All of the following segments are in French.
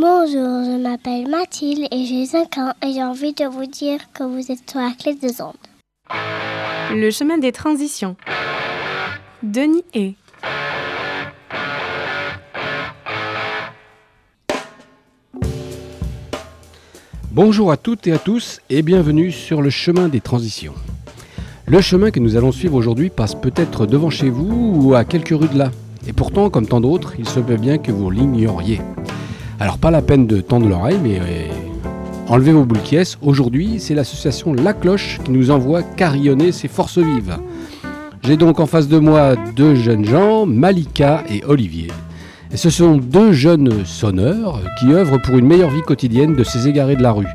Bonjour, je m'appelle Mathilde et j'ai 5 ans et j'ai envie de vous dire que vous êtes sur la clé des ondes. Le chemin des transitions. Denis et Bonjour à toutes et à tous et bienvenue sur le chemin des transitions. Le chemin que nous allons suivre aujourd'hui passe peut-être devant chez vous ou à quelques rues de là. Et pourtant, comme tant d'autres, il se peut bien que vous l'ignoriez. Alors pas la peine de tendre l'oreille, mais euh, enlevez vos boules qui Aujourd'hui, c'est l'association La Cloche qui nous envoie carillonner ses forces vives. J'ai donc en face de moi deux jeunes gens, Malika et Olivier. Et ce sont deux jeunes sonneurs qui œuvrent pour une meilleure vie quotidienne de ces égarés de la rue,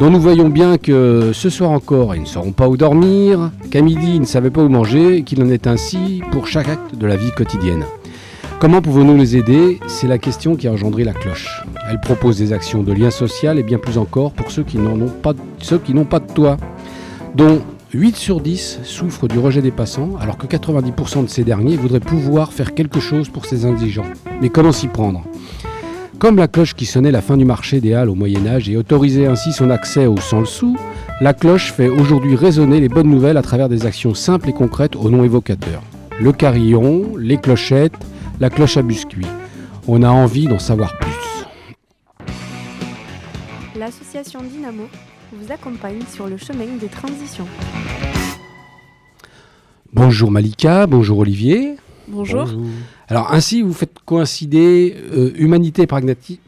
dont nous voyons bien que ce soir encore, ils ne sauront pas où dormir, qu'à midi, ils ne savaient pas où manger, qu'il en est ainsi pour chaque acte de la vie quotidienne. Comment pouvons-nous les aider? C'est la question qui a engendré la cloche. Elle propose des actions de lien social et bien plus encore pour ceux qui n'ont pas, de toit, dont 8 sur 10 souffrent du rejet des passants, alors que 90% de ces derniers voudraient pouvoir faire quelque chose pour ces indigents. Mais comment s'y prendre? Comme la cloche qui sonnait la fin du marché des Halles au Moyen Âge et autorisait ainsi son accès au sans le sou, la cloche fait aujourd'hui résonner les bonnes nouvelles à travers des actions simples et concrètes au nom évocateur. Le carillon, les clochettes, la cloche à biscuits. On a envie d'en savoir plus. L'association Dynamo vous accompagne sur le chemin des transitions. Bonjour Malika, bonjour Olivier. Bonjour. Alors ainsi, vous faites coïncider euh, humanité et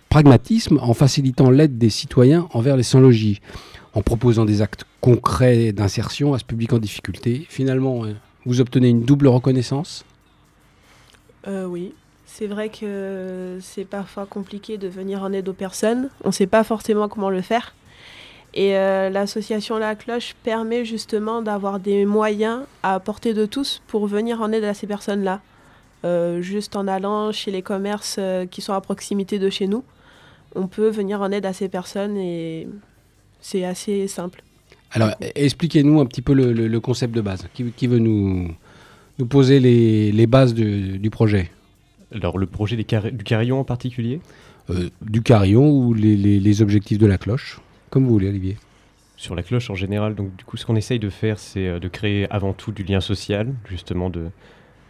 pragmatisme en facilitant l'aide des citoyens envers les sans-logis, en proposant des actes concrets d'insertion à ce public en difficulté. Finalement, euh, vous obtenez une double reconnaissance? Euh, oui, c'est vrai que c'est parfois compliqué de venir en aide aux personnes. On ne sait pas forcément comment le faire. Et euh, l'association La Cloche permet justement d'avoir des moyens à portée de tous pour venir en aide à ces personnes-là. Euh, juste en allant chez les commerces qui sont à proximité de chez nous, on peut venir en aide à ces personnes et c'est assez simple. Alors, expliquez-nous un petit peu le, concept de base. qui veut nous, nous poser les, bases du projet Alors le projet du carillon en particulier? Euh, Du carillon ou les, objectifs de la cloche, comme vous voulez Olivier. Sur la cloche en général, donc du coup ce qu'on essaye de faire c'est euh, de créer avant tout du lien social, justement de,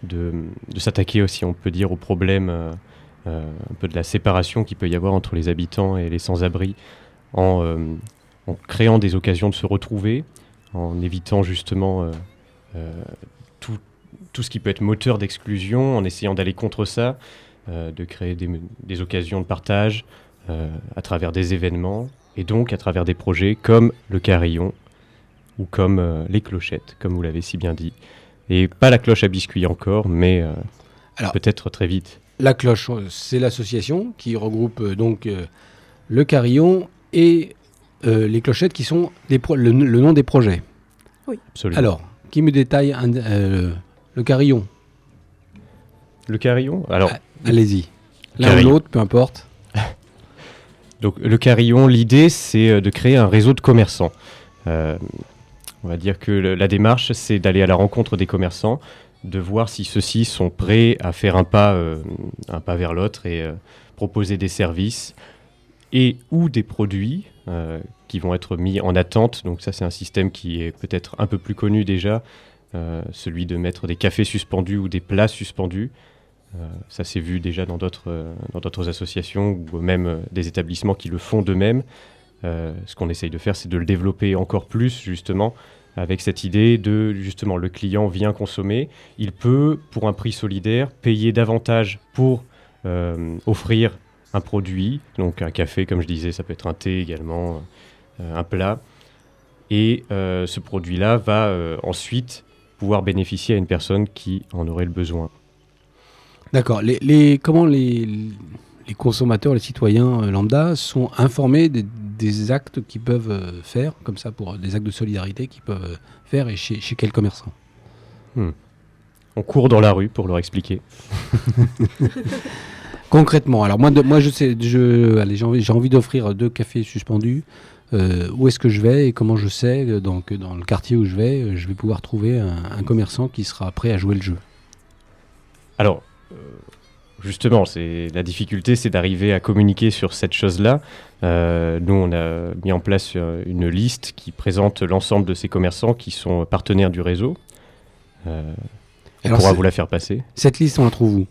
de, s'attaquer aussi on peut dire au problème euh, un peu de la séparation qu'il peut y avoir entre les habitants et les sans-abri en, en, créant des occasions de se retrouver, en évitant justement tout, tout ce qui peut être moteur d'exclusion, en essayant d'aller contre ça, euh, de créer des, occasions de partage euh, à travers des événements, et donc à travers des projets comme le carillon ou comme euh, les clochettes, comme vous l'avez si bien dit. Et pas la cloche à biscuits encore, mais peut-être très vite. La cloche, c'est l'association qui regroupe donc le carillon et les clochettes qui sont le, nom des projets. Oui, absolument. Alors, qui me détaille un, le carillon. Le carillon Alors. Ah, allez-y. L'un ou l'autre, peu importe. Donc, le carillon, l'idée, c'est euh, de créer un réseau de commerçants. Euh, on va dire que la démarche, c'est d'aller à la rencontre des commerçants, de voir si ceux-ci sont prêts à faire un pas, euh, un pas vers l'autre et proposer des services et ou des produits qui vont être mis en attente. Donc ça, c'est un système qui est peut-être un peu plus connu déjà, celui de mettre des cafés suspendus ou des plats suspendus. Euh, ça s'est vu déjà dans d'autres euh, dans d'autres associations ou même des établissements qui le font d'eux-mêmes. ce qu'on essaye de faire, c'est de le développer encore plus justement avec cette idée de justement le client vient consommer, il peut pour un prix solidaire payer davantage pour offrir un produit, donc un café comme je disais, ça peut être un thé également, un plat. Et ce produit-là va ensuite pouvoir bénéficier à une personne qui en aurait le besoin. D'accord. Les, comment les, les, consommateurs, les citoyens euh, lambda sont informés des, actes qu'ils peuvent euh, faire, comme ça, pour des actes de solidarité qu'ils peuvent euh, faire et chez, chez quel commerçant? Hmm. On court dans la rue pour leur expliquer. Concrètement, alors moi, moi je sais, j'ai envie, envie d'offrir deux cafés suspendus. Euh, où est-ce que je vais et comment je sais euh, donc, dans le quartier où je vais, euh, je vais pouvoir trouver un, commerçant qui sera prêt à jouer le jeu Alors, justement, c'est la difficulté, c'est d'arriver à communiquer sur cette chose-là. Euh, nous, on a mis en place une liste qui présente l'ensemble de ces commerçants qui sont partenaires du réseau. Euh, on Alors, pourra vous la faire passer. Cette liste, on la trouve où?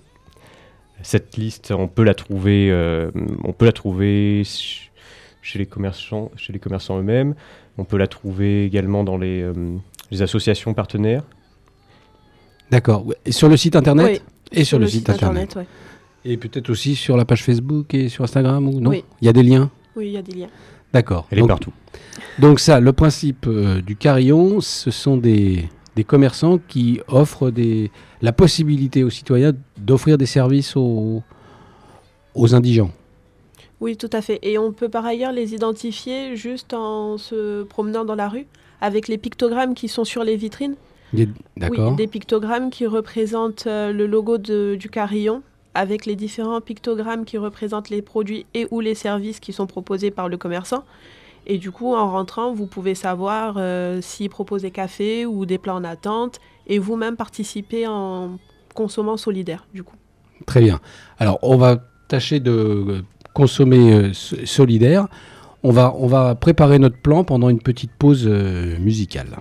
Cette liste, on peut la trouver, euh, on peut la trouver chez les commerçants, chez les commerçants eux-mêmes. On peut la trouver également dans les, euh, les associations partenaires. D'accord. Et sur le site internet Oui, Et sur, le, site, internet. ouais. Et peut-être aussi sur la page Facebook et sur Instagram ou non Oui. Il y a des liens Oui, il y a des liens. D'accord. Elle est partout. Donc ça, le principe euh, du carillon, ce sont des, des commerçants qui offrent des, la possibilité aux citoyens d'offrir des services aux, aux indigents. Oui, tout à fait. Et on peut par ailleurs les identifier juste en se promenant dans la rue avec les pictogrammes qui sont sur les vitrines. D'accord. Oui, des pictogrammes qui représentent euh, le logo de- du carillon avec les différents pictogrammes qui représentent les produits et ou les services qui sont proposés par le commerçant. Et du coup, en rentrant, vous pouvez savoir euh, s'il propose des cafés ou des plats en attente et vous-même participer en consommant solidaire, du coup. Très bien. Alors, on va tâcher de consommer euh, so- solidaire. On va, on va préparer notre plan pendant une petite pause euh, musicale.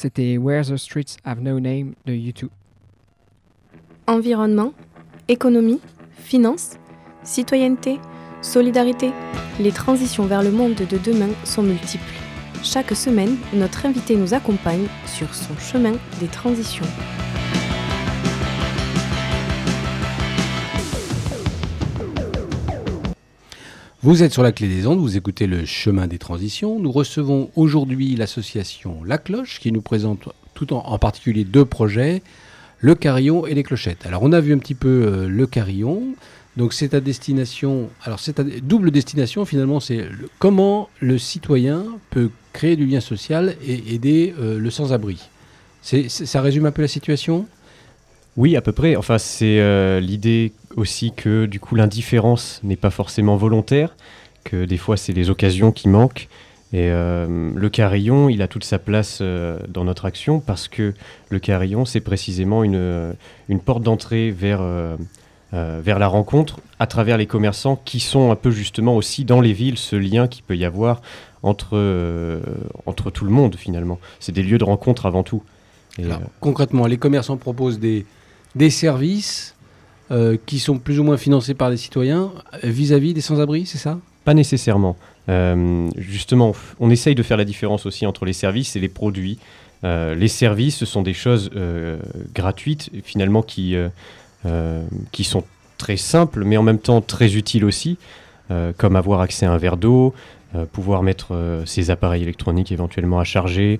C'était Where the Streets Have No Name de YouTube. Environnement, économie, finance, citoyenneté, solidarité, les transitions vers le monde de demain sont multiples. Chaque semaine, notre invité nous accompagne sur son chemin des transitions. Vous êtes sur la clé des ondes, vous écoutez le chemin des transitions. Nous recevons aujourd'hui l'association La Cloche qui nous présente tout en, particulier deux projets, le carillon et les clochettes. Alors on a vu un petit peu euh, le carillon, donc c'est à destination, alors c'est à double destination finalement, c'est comment le citoyen peut créer du lien social et aider euh, le sans-abri. Ça résume un peu la situation? Oui, à peu près. Enfin, c'est euh, l'idée aussi que du coup l'indifférence n'est pas forcément volontaire, que des fois c'est les occasions qui manquent. Et euh, le carillon, il a toute sa place euh, dans notre action parce que le carillon, c'est précisément une, une porte d'entrée vers, vers la rencontre à travers les commerçants qui sont un peu justement aussi dans les villes, ce lien qu'il peut y avoir entre, entre tout le monde finalement. C'est des lieux de rencontre avant tout. Et Alors, concrètement, les commerçants proposent des, des services euh, qui sont plus ou moins financés par les citoyens vis-à-vis -vis des sans-abri, c'est ça? Pas nécessairement. Euh, justement, on essaye de faire la différence aussi entre les services et les produits. Euh, les services, ce sont des choses euh, gratuites, finalement, qui, euh, qui sont très simples, mais en même temps très utiles aussi, comme avoir accès à un verre d'eau, pouvoir mettre ses appareils électroniques éventuellement à charger,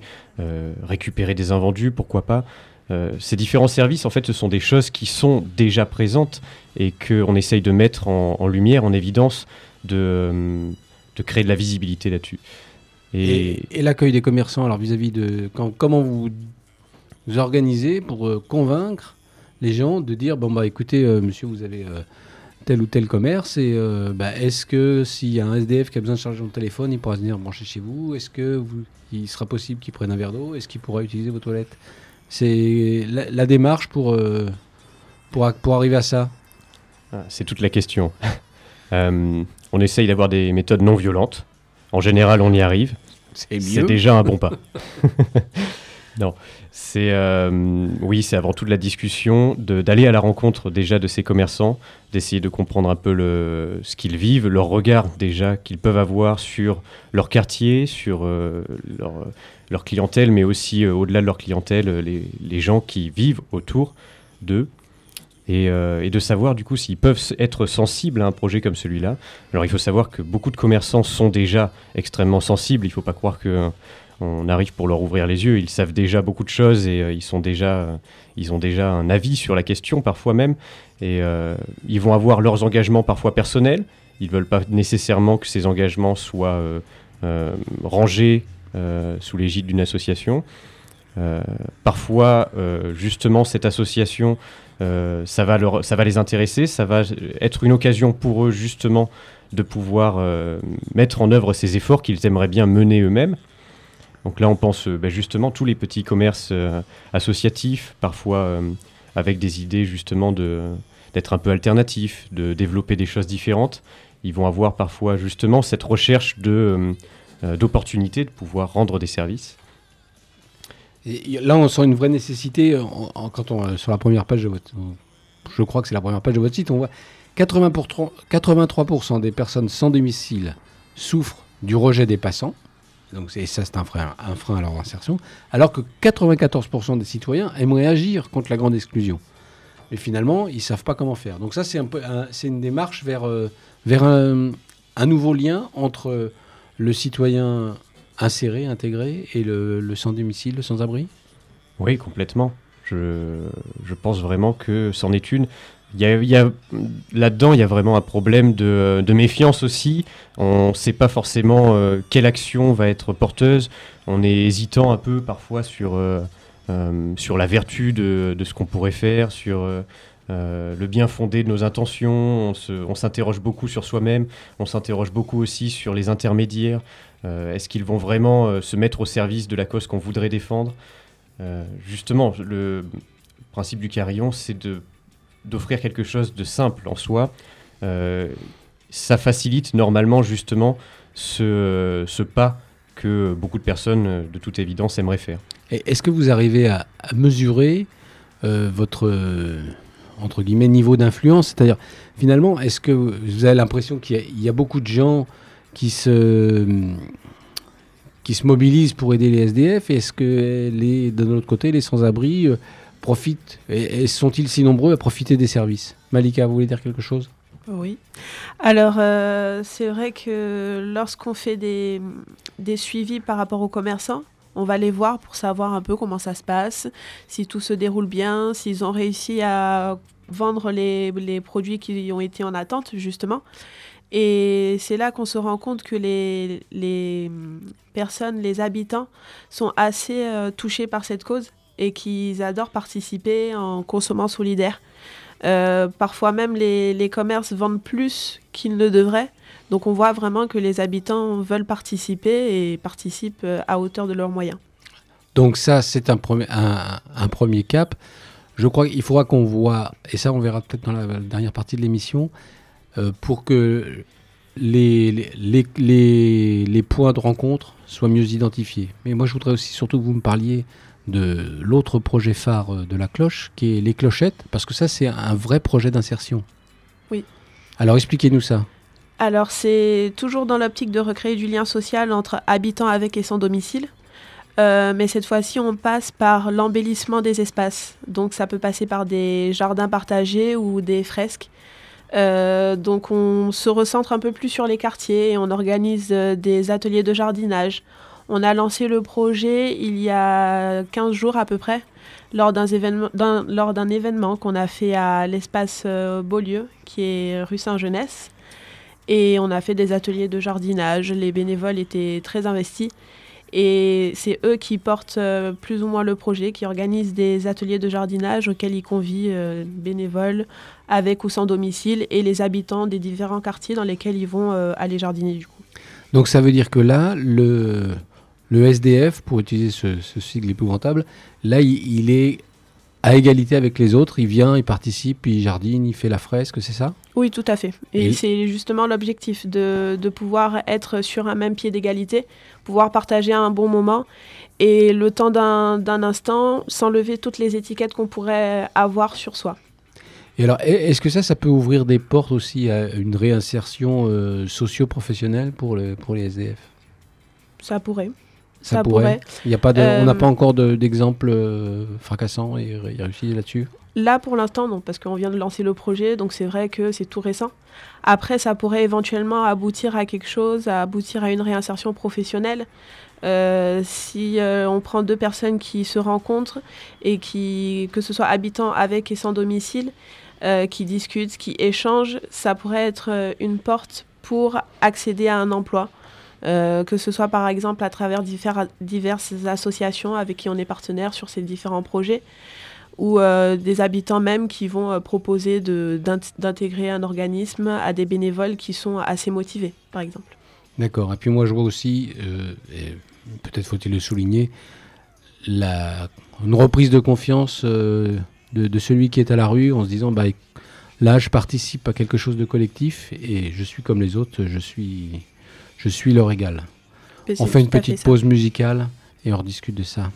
récupérer des invendus, pourquoi pas. Euh, ces différents services, en fait, ce sont des choses qui sont déjà présentes et qu'on essaye de mettre en, lumière, en évidence, de, euh, de créer de la visibilité là-dessus. Et, l'accueil des commerçants, alors vis-à-vis de comment vous vous organisez pour euh, convaincre les gens de dire bon bah écoutez monsieur vous avez tel ou tel commerce et bah, est-ce que s'il y a un SDF qui a besoin de charger son téléphone il pourra venir brancher chez vous? Est-ce que vous, il sera possible qu'il prenne un verre d'eau? Est-ce qu'il pourra utiliser vos toilettes? C'est la, la, démarche pour, euh, pour, pour, arriver à ça ah, C'est toute la question. euh, on essaye d'avoir des méthodes non violentes. En général, on y arrive. C'est déjà un bon pas. non, c'est euh, oui, c'est avant tout de la discussion, d'aller à la rencontre déjà de ces commerçants, d'essayer de comprendre un peu le, ce qu'ils vivent, leur regard déjà qu'ils peuvent avoir sur leur quartier, sur euh, leur, clientèle, mais aussi euh, au-delà de leur clientèle, les, les, gens qui vivent autour d'eux. Et, de savoir du coup s'ils peuvent être sensibles à un projet comme celui-là. Alors il faut savoir que beaucoup de commerçants sont déjà extrêmement sensibles, il ne faut pas croire que on arrive pour leur ouvrir les yeux, ils savent déjà beaucoup de choses et euh, ils, sont déjà, euh, ils ont déjà un avis sur la question parfois même, et euh, ils vont avoir leurs engagements parfois personnels, ils ne veulent pas nécessairement que ces engagements soient rangés sous l'égide d'une association. parfois, justement, cette association, ça, va leur, ça va les intéresser, ça va être une occasion pour eux justement de pouvoir mettre en œuvre ces efforts qu'ils aimeraient bien mener eux-mêmes. Donc là, on pense euh, bah, justement tous les petits commerces euh, associatifs, parfois euh, avec des idées justement d'être un peu alternatifs, de développer des choses différentes. Ils vont avoir parfois justement cette recherche d'opportunités de, pouvoir rendre des services. Là, on sent une vraie nécessité quand on sur la première page de votre, je crois que c'est la première page de votre site, on voit 80 pour, 83% des personnes sans domicile souffrent du rejet des passants. Donc ça, c'est un frein, à leur insertion. Alors que 94% des citoyens aimeraient agir contre la grande exclusion. Mais finalement, ils ne savent pas comment faire. Donc ça, c'est une démarche vers, euh, un, nouveau lien entre le citoyen inséré, intégré, et le, le sans-domicile, le sans-abri? Oui, complètement. Je, pense vraiment que c'en est une. Il y a, là-dedans, il y a vraiment un problème de, méfiance aussi. On ne sait pas forcément euh, quelle action va être porteuse. On est hésitant un peu parfois sur, euh, euh, sur la vertu de ce qu'on pourrait faire, sur le bien fondé de nos intentions. On s'interroge beaucoup sur soi-même. On s'interroge beaucoup aussi sur les intermédiaires. Est-ce qu'ils vont vraiment se mettre au service de la cause qu'on voudrait défendre? Justement, le principe du carillon, c'est de d'offrir quelque chose de simple en soi, euh, ça facilite normalement justement ce, ce, pas que beaucoup de personnes, de toute évidence, aimeraient faire. Est-ce que vous arrivez à, mesurer euh, votre entre guillemets niveau d'influence? C'est-à-dire finalement, est-ce que vous avez l'impression qu'il y, a beaucoup de gens qui se qui se mobilisent pour aider les SDF Est-ce que les, de côté, les sans-abri euh, profitent et, sont-ils si nombreux à profiter des services? Malika, vous voulez dire quelque chose? Oui. Alors, euh, c'est vrai que lorsqu'on fait des, des suivis par rapport aux commerçants, on va les voir pour savoir un peu comment ça se passe, si tout se déroule bien, s'ils ont réussi à vendre les, les, produits qui ont été en attente, justement. Et c'est là qu'on se rend compte que les, les, personnes, les habitants sont assez euh, touchés par cette cause et qu'ils adorent participer en consommant solidaire. Euh, parfois même les, les, commerces vendent plus qu'ils ne devraient. Donc on voit vraiment que les habitants veulent participer et participent euh, à hauteur de leurs moyens. Donc ça, c'est un premier, un, premier cap. Je crois qu'il faudra qu'on voit, et ça on verra peut-être dans la dernière partie de l'émission, euh, pour que les, les, les, les, points de rencontre soient mieux identifiés. Mais moi, je voudrais aussi surtout que vous me parliez de l'autre projet phare de la cloche, qui est les clochettes, parce que ça, c'est un vrai projet d'insertion. Oui. Alors, expliquez-nous ça. Alors, c'est toujours dans l'optique de recréer du lien social entre habitants avec et sans domicile. Euh, mais cette fois-ci, on passe par l'embellissement des espaces. Donc, ça peut passer par des jardins partagés ou des fresques. Euh, donc on se recentre un peu plus sur les quartiers et on organise euh, des ateliers de jardinage. On a lancé le projet il y a 15 jours à peu près, lors d'un événement, événement qu'on a fait à l'espace euh, Beaulieu, qui est rue Saint-Jeunesse. Et on a fait des ateliers de jardinage. Les bénévoles étaient très investis. Et c'est eux qui portent plus ou moins le projet, qui organisent des ateliers de jardinage auxquels ils convient bénévoles, avec ou sans domicile, et les habitants des différents quartiers dans lesquels ils vont euh, aller jardiner du coup. Donc ça veut dire que là, le, le SDF, pour utiliser ce, ce sigle épouvantable, là, il, est à égalité avec les autres, il vient, il participe, il jardine, il fait la fresque, c'est ça? Oui, tout à fait. Et, c'est justement l'objectif de, de, pouvoir être sur un même pied d'égalité, pouvoir partager un bon moment et le temps d'un instant, sans lever toutes les étiquettes qu'on pourrait avoir sur soi. Et alors, est-ce que ça, ça peut ouvrir des portes aussi à une réinsertion euh, socio-professionnelle pour, le, pour les SDF Ça pourrait. Ça, pourrait. Il y a pas de, On n'a pas euh, encore d'exemple euh, fracassant et réussi là-dessus Là, pour l'instant, non, parce qu'on vient de lancer le projet, donc c'est vrai que c'est tout récent. Après, ça pourrait éventuellement aboutir à quelque chose, à aboutir à une réinsertion professionnelle. si on prend deux personnes qui se rencontrent et qui, que ce soit habitants avec et sans domicile, euh, qui discutent, qui échangent, ça pourrait être euh, une porte pour accéder à un emploi. Euh, que ce soit par exemple à travers diverses associations avec qui on est partenaire sur ces différents projets, ou des habitants même qui vont proposer d'intégrer un organisme à des bénévoles qui sont assez motivés, par exemple. D'accord. Et puis moi je vois aussi, peut-être faut-il le souligner, une reprise de confiance de, celui qui est à la rue en se disant bah, là je participe à quelque chose de collectif et je suis comme les autres, je suis, je suis leur égal. On fait une petite pause musicale et on rediscute de ça.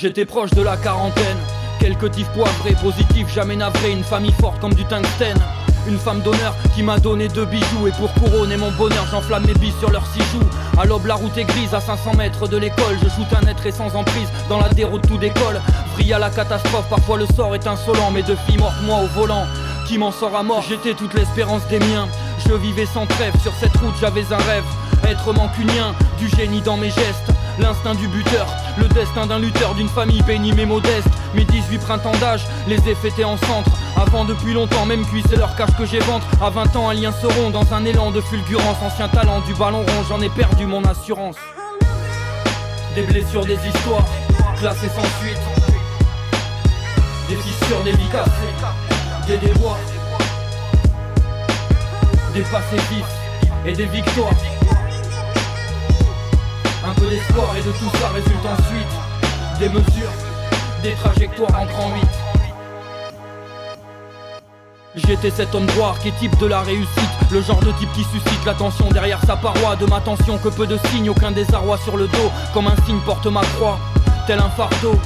J'étais proche de la quarantaine. Quelques tifs poivrés, positifs, jamais navré. Une famille forte comme du tungstène. Une femme d'honneur qui m'a donné deux bijoux. Et pour couronner mon bonheur j'enflamme mes billes sur leurs six joues. À l'aube la route est grise à 500 mètres de l'école. Je shoot un être et sans emprise dans la déroute tout décolle. Vrille à la catastrophe, parfois le sort est insolent. Mes deux filles mortes moi au volant qui m'en sort à mort. J'étais toute l'espérance des miens. Je vivais sans trêve, sur cette route j'avais un rêve. Être mancunien, du génie dans mes gestes. L'instinct du buteur, le destin d'un lutteur d'une famille bénie mais modeste. Mes 18 printemps d'âge, les ai fêtés en centre. Avant depuis longtemps, même cuit, c'est leur cache que j'ai ventre. À 20 ans, un lien seront dans un élan de fulgurance. Ancien talent du ballon rond, j'en ai perdu mon assurance. Des blessures, des histoires, classées sans suite. Des fissures, des vies cassées, des déboires. Des passés vifs et des victoires. Et de tout ça résulte ensuite des mesures, des trajectoires en grand 8. J'étais cet homme droit type de la réussite Le genre de type qui suscite l'attention derrière sa paroi De ma tension que peu de signes, aucun désarroi sur le dos Comme un signe porte ma croix, tel un fardeau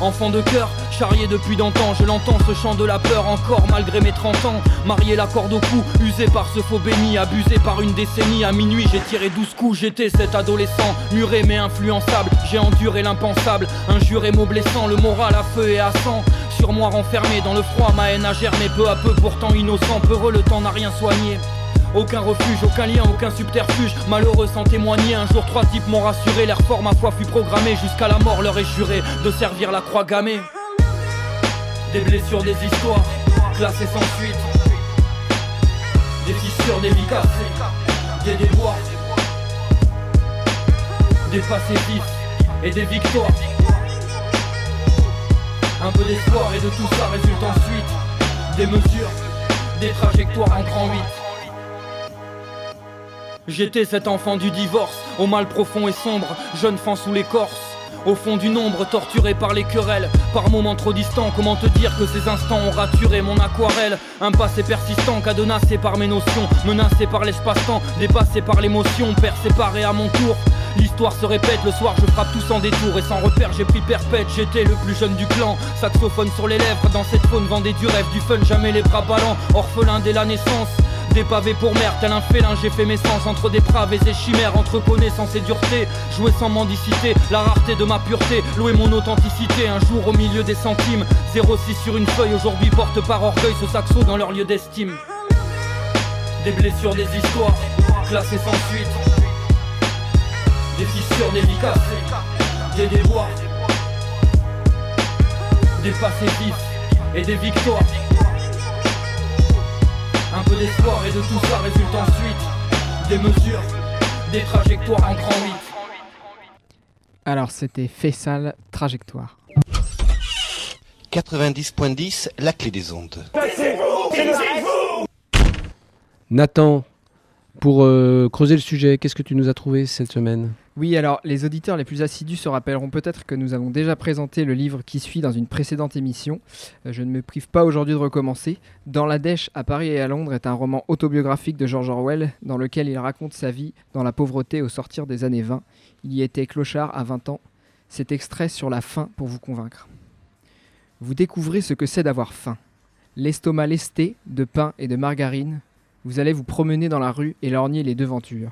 Enfant de cœur, charrié depuis d'antan, je l'entends ce chant de la peur encore malgré mes 30 ans. Marié la corde au cou, usé par ce faux béni, abusé par une décennie. À minuit, j'ai tiré 12 coups, j'étais cet adolescent, muré mais influençable. J'ai enduré l'impensable, injuré mot blessant, le moral à feu et à sang. Sur moi renfermé dans le froid, ma haine a germé peu à peu, pourtant innocent, peureux, le temps n'a rien soigné. Aucun refuge, aucun lien, aucun subterfuge. Malheureux sans témoigner, un jour trois types m'ont rassuré. L'air fort, ma foi fut programmée. Jusqu'à la mort leur est juré de servir la croix gammée. Des blessures, des histoires, classées sans suite. Des fissures, des des déboires. Des passés et des victoires. Un peu d'espoir et de tout ça résulte ensuite des mesures, des trajectoires en grand 8. J'étais cet enfant du divorce, au mal profond et sombre, jeune fan sous l'écorce. Au fond du nombre, torturé par les querelles, par moments trop distants, comment te dire que ces instants ont raturé mon aquarelle? Un passé persistant, cadenassé par mes notions, menacé par l'espace-temps, dépassé par l'émotion, père séparé à mon tour. L'histoire se répète, le soir je frappe tout sans détour et sans repère j'ai pris perpète, j'étais le plus jeune du clan, saxophone sur les lèvres, dans cette faune vendait du rêve, du fun, jamais les bras ballants, orphelin dès la naissance. Des pavés pour mère, tel un félin, j'ai fait mes sens entre des pravés et chimères, entre connaissance et dureté. Jouer sans mendicité, la rareté de ma pureté, louer mon authenticité. Un jour au milieu des centimes, 06 sur une feuille, aujourd'hui porte par orgueil ce saxo dans leur lieu d'estime. Des blessures, des histoires, classées sans suite. Des fissures, cassées, des déboires. Des passés vifs et des victoires. Un peu d'espoir et de tout ça résulte ensuite des mesures, des trajectoires en grand 8. Alors c'était Fessal Trajectoire. 90.10, la clé des ondes. Nathan, pour euh, creuser le sujet, qu'est-ce que tu nous as trouvé cette semaine? Oui, alors les auditeurs les plus assidus se rappelleront peut-être que nous avons déjà présenté le livre qui suit dans une précédente émission. Euh, je ne me prive pas aujourd'hui de recommencer. Dans la Dèche, à Paris et à Londres est un roman autobiographique de George Orwell dans lequel il raconte sa vie dans la pauvreté au sortir des années 20. Il y était clochard à 20 ans. Cet extrait sur la faim pour vous convaincre. Vous découvrez ce que c'est d'avoir faim. L'estomac lesté de pain et de margarine, vous allez vous promener dans la rue et lorgner les devantures.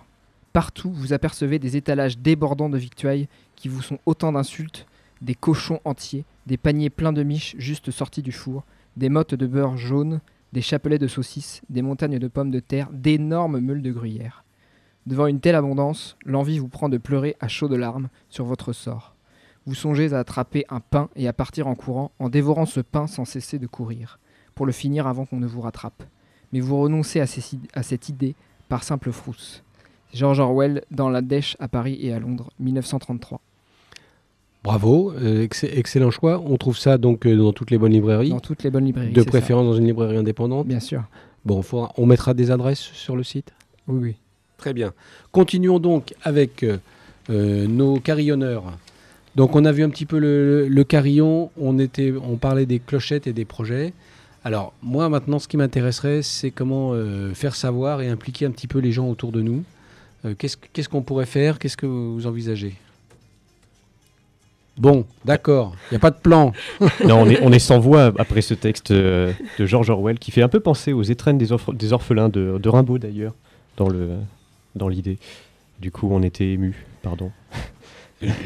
Partout, vous apercevez des étalages débordants de victuailles qui vous sont autant d'insultes, des cochons entiers, des paniers pleins de miches juste sortis du four, des mottes de beurre jaune, des chapelets de saucisses, des montagnes de pommes de terre, d'énormes meules de gruyère. Devant une telle abondance, l'envie vous prend de pleurer à chaudes larmes sur votre sort. Vous songez à attraper un pain et à partir en courant, en dévorant ce pain sans cesser de courir, pour le finir avant qu'on ne vous rattrape mais vous renoncez à, à cette idée par simple frousse. George Orwell dans La Dèche à Paris et à Londres, 1933. Bravo, euh, ex- excellent choix. On trouve ça donc euh, dans toutes les bonnes librairies, Dans toutes les bonnes librairies. de ça. préférence dans une librairie indépendante. Bien sûr. Bon, on mettra des adresses sur le site? Oui, oui. Très bien. Continuons donc avec euh, nos carillonneurs. Donc on a vu un petit peu le, le carillon, on, était, on parlait des clochettes et des projets. Alors moi maintenant ce qui m'intéresserait c'est comment faire savoir et impliquer un petit peu les gens autour de nous. Euh, Qu'est-ce qu'on pourrait faire? Qu'est-ce que vous envisagez? Bon, d'accord, il n'y a pas de plan. on est, sans voix après ce texte euh, de George Orwell qui fait un peu penser aux étrennes des, orph- des orphelins de, Rimbaud d'ailleurs, dans le dans l'idée. Du coup, on était ému. Pardon.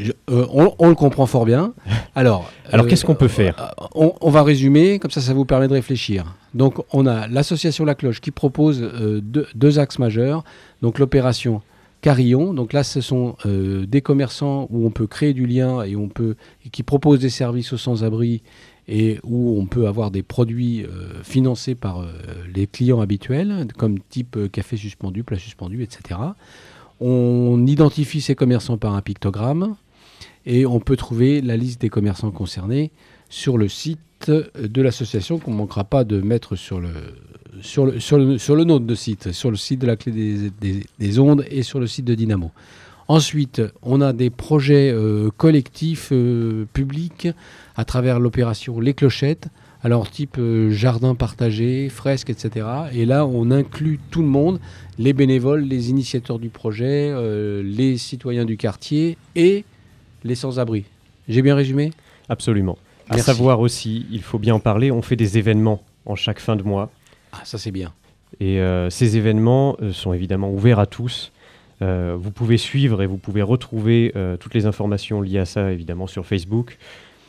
Je- euh, on, on le comprend fort bien. Alors, Alors, euh, qu'est-ce qu'on peut faire Euh, on, on va résumer, comme ça, ça vous permet de réfléchir. Donc, on a l'association La Cloche qui propose euh, deux, deux axes majeurs. Donc, l'opération Carillon. Donc là, ce sont euh, des commerçants où on peut créer du lien et on peut et qui proposent des services aux sans-abri et où on peut avoir des produits euh, financés par euh, les clients habituels, comme type euh, café suspendu, plat suspendu, etc. On identifie ces commerçants par un pictogramme et on peut trouver la liste des commerçants concernés sur le site de l'association qu'on ne manquera pas de mettre sur le, sur nôtre de site, sur le site de la clé des ondes et sur le site de Dynamo. Ensuite, on a des projets euh, collectifs euh, publics à travers l'opération Les Clochettes, alors type euh, jardin partagé, fresques, etc. Et là, on inclut tout le monde, les bénévoles, les initiateurs du projet, euh, les citoyens du quartier et les sans-abri. J'ai bien résumé? Absolument. À Merci. savoir aussi, il faut bien en parler, on fait des événements en chaque fin de mois. Ah, ça c'est bien. Et euh, ces événements sont évidemment ouverts à tous. Vous pouvez suivre et vous pouvez retrouver toutes les informations liées à ça, évidemment, sur Facebook.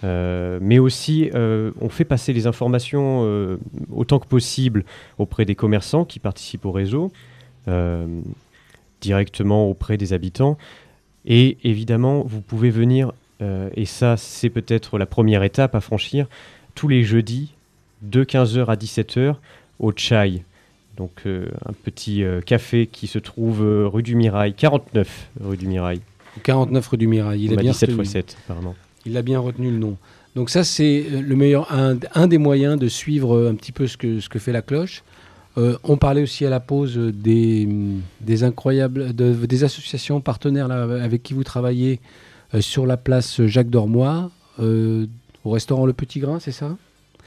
Euh, mais aussi, euh, on fait passer les informations euh, autant que possible auprès des commerçants qui participent au réseau, directement auprès des habitants. Et évidemment, vous pouvez venir, et ça, c'est peut-être la première étape à franchir, tous les jeudis, de 15h à 17h, au Chai. Donc un petit café qui se trouve rue du Mirail, 49 rue du Mirail. 49 rue du Mirail. Il On m'a bien dit 7 retenu. x 7, pardon. Il a bien retenu le nom. Donc ça, c'est euh, le meilleur, un, un des moyens de suivre euh, un petit peu ce que, ce que fait la cloche. Euh, on parlait aussi à la pause des, des incroyables, de- des associations partenaires là, avec qui vous travaillez euh, sur la place Jacques Dormois, euh, au restaurant Le Petit Grain, c'est ça?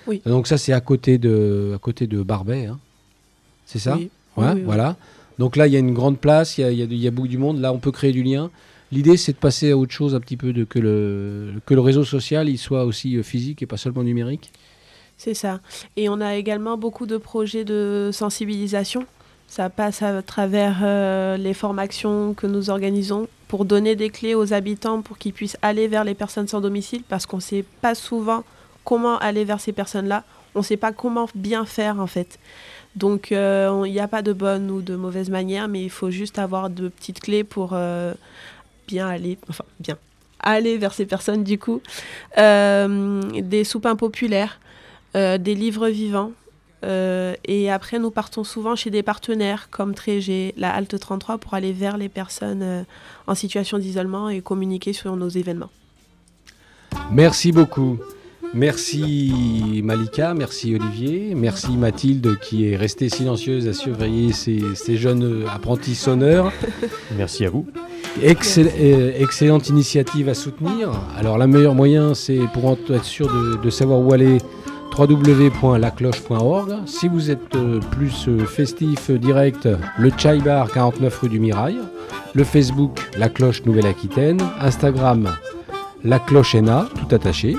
Oui. Donc ça, c'est à côté de, à côté de Barbet, hein. c'est ça? Oui. Ouais, Oui, oui, oui. voilà. Donc là, il y a une grande place, il y a, il y a, il y a beaucoup du monde. Là, on peut créer du lien. L'idée, c'est de passer à autre chose un petit peu, de, que, le, que le réseau social il soit aussi euh, physique et pas seulement numérique. C'est ça. Et on a également beaucoup de projets de sensibilisation. Ça passe à travers euh, les formations que nous organisons pour donner des clés aux habitants pour qu'ils puissent aller vers les personnes sans domicile parce qu'on ne sait pas souvent comment aller vers ces personnes-là. On ne sait pas comment bien faire en fait. Donc euh, il n'y a pas de bonne ou de mauvaise manière, mais il faut juste avoir de petites clés pour euh, bien aller, enfin bien aller vers ces personnes du coup. Euh, des soupins populaires, euh, des livres vivants. euh, et après, nous partons souvent chez des partenaires comme Trégé, la Halte 33, pour aller vers les personnes en situation d'isolement et communiquer sur nos événements. Merci beaucoup. Merci Malika, merci Olivier, merci Mathilde qui est restée silencieuse à surveiller ces, ces jeunes apprentis sonneurs. Merci à vous. Excell- euh, excellente initiative à soutenir. Alors, le meilleur moyen, c'est pour être sûr de, de savoir où aller www.lacloche.org. Si vous êtes euh, plus euh, festif, direct, le Chai Bar 49 rue du Mirail, le Facebook La Cloche Nouvelle-Aquitaine, Instagram La Cloche ENA, tout attaché.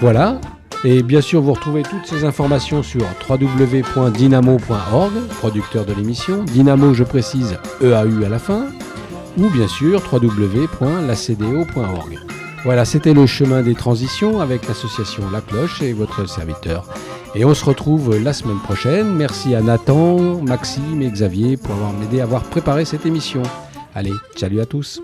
Voilà. Et bien sûr, vous retrouvez toutes ces informations sur www.dynamo.org, producteur de l'émission. Dynamo, je précise, EAU à la fin ou bien sûr www.lacdo.org. Voilà, c'était le chemin des transitions avec l'association La Cloche et votre serviteur. Et on se retrouve la semaine prochaine. Merci à Nathan, Maxime et Xavier pour avoir m'aidé à avoir préparé cette émission. Allez, salut à tous.